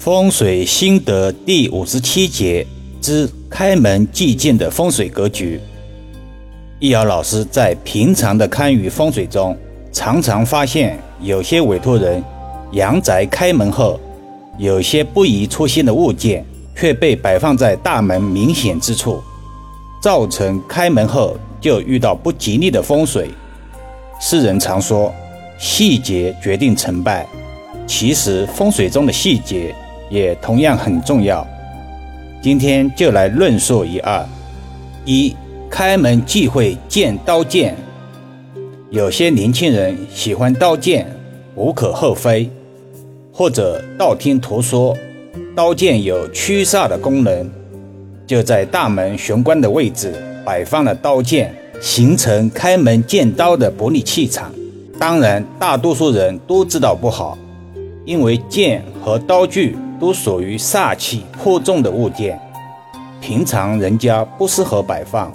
风水心得第五十七节之开门忌见的风水格局。易遥老师在平常的看舆风水中，常常发现有些委托人阳宅开门后，有些不宜出现的物件却被摆放在大门明显之处，造成开门后就遇到不吉利的风水。世人常说，细节决定成败，其实风水中的细节。也同样很重要。今天就来论述一二：一、开门忌讳见刀剑。有些年轻人喜欢刀剑，无可厚非。或者道听途说，刀剑有驱煞的功能，就在大门玄关的位置摆放了刀剑，形成开门见刀的不利气场。当然，大多数人都知道不好，因为剑和刀具。都属于煞气颇重的物件，平常人家不适合摆放，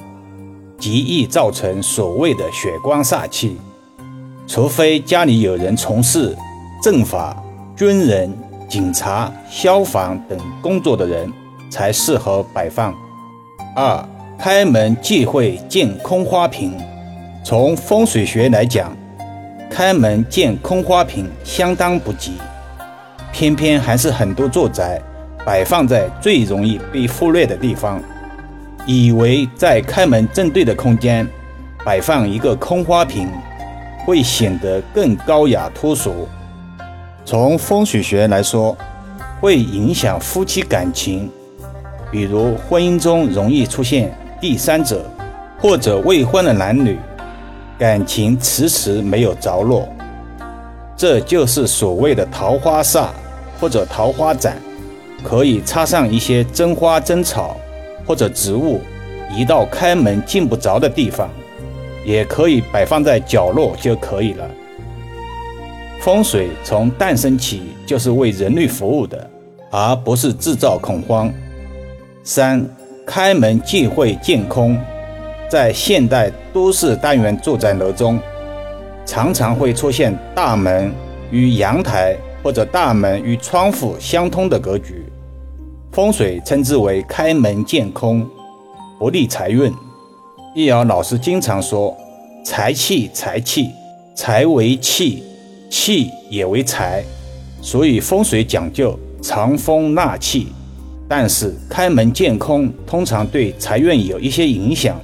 极易造成所谓的血光煞气。除非家里有人从事政法、军人、警察、消防等工作的人，才适合摆放。二、开门忌讳见空花瓶。从风水学来讲，开门见空花瓶相当不吉。偏偏还是很多住宅摆放在最容易被忽略的地方，以为在开门正对的空间摆放一个空花瓶，会显得更高雅脱俗。从风水学来说，会影响夫妻感情，比如婚姻中容易出现第三者，或者未婚的男女感情迟迟没有着落，这就是所谓的桃花煞。或者桃花盏，可以插上一些真花真草，或者植物，移到开门进不着的地方，也可以摆放在角落就可以了。风水从诞生起就是为人类服务的，而不是制造恐慌。三、开门忌讳见空，在现代都市单元住宅楼中，常常会出现大门与阳台。或者大门与窗户相通的格局，风水称之为开门见空，不利财运。易遥老师经常说，财气财气，财为气，气也为财，所以风水讲究藏风纳气。但是开门见空，通常对财运有一些影响，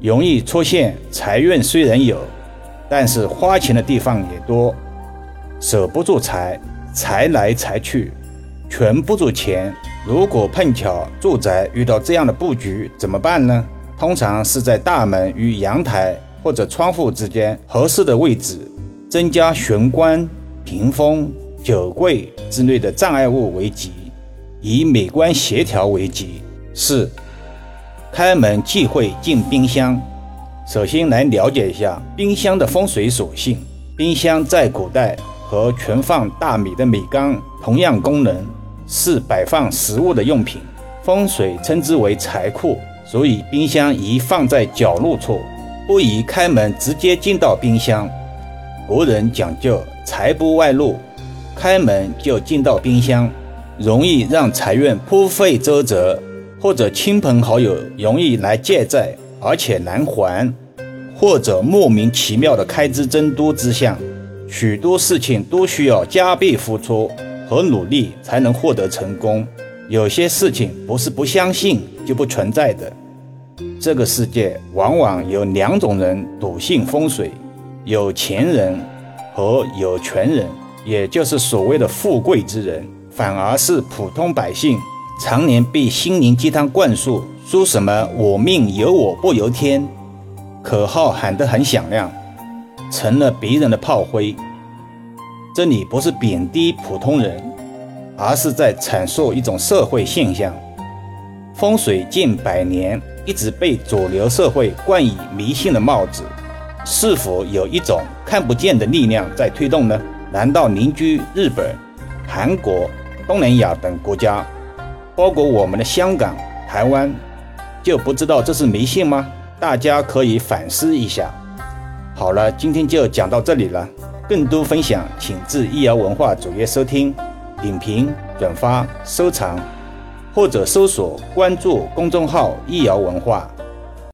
容易出现财运虽然有，但是花钱的地方也多。守不住财，财来财去，存不住钱。如果碰巧住宅遇到这样的布局，怎么办呢？通常是在大门与阳台或者窗户之间合适的位置，增加玄关、屏风、酒柜之类的障碍物为吉，以美观协调为吉。四、开门忌讳进冰箱。首先来了解一下冰箱的风水属性。冰箱在古代。和存放大米的米缸同样功能，是摆放食物的用品。风水称之为财库，所以冰箱宜放在角落处，不宜开门直接进到冰箱。国人讲究财不外露，开门就进到冰箱，容易让财运颇费周折，或者亲朋好友容易来借债，而且难还，或者莫名其妙的开支增多之象。许多事情都需要加倍付出和努力才能获得成功。有些事情不是不相信就不存在的。这个世界往往有两种人笃信风水：有钱人和有权人，也就是所谓的富贵之人。反而是普通百姓，常年被心灵鸡汤灌输，说什么“我命由我不由天”，口号喊得很响亮。成了别人的炮灰。这里不是贬低普通人，而是在阐述一种社会现象。风水近百年一直被主流社会冠以迷信的帽子，是否有一种看不见的力量在推动呢？难道邻居日本、韩国、东南亚等国家，包括我们的香港、台湾，就不知道这是迷信吗？大家可以反思一下。好了今天就讲到这里了。更多分享请至易瑶文化主页收听点评转发收藏或者搜索关注公众号易瑶文化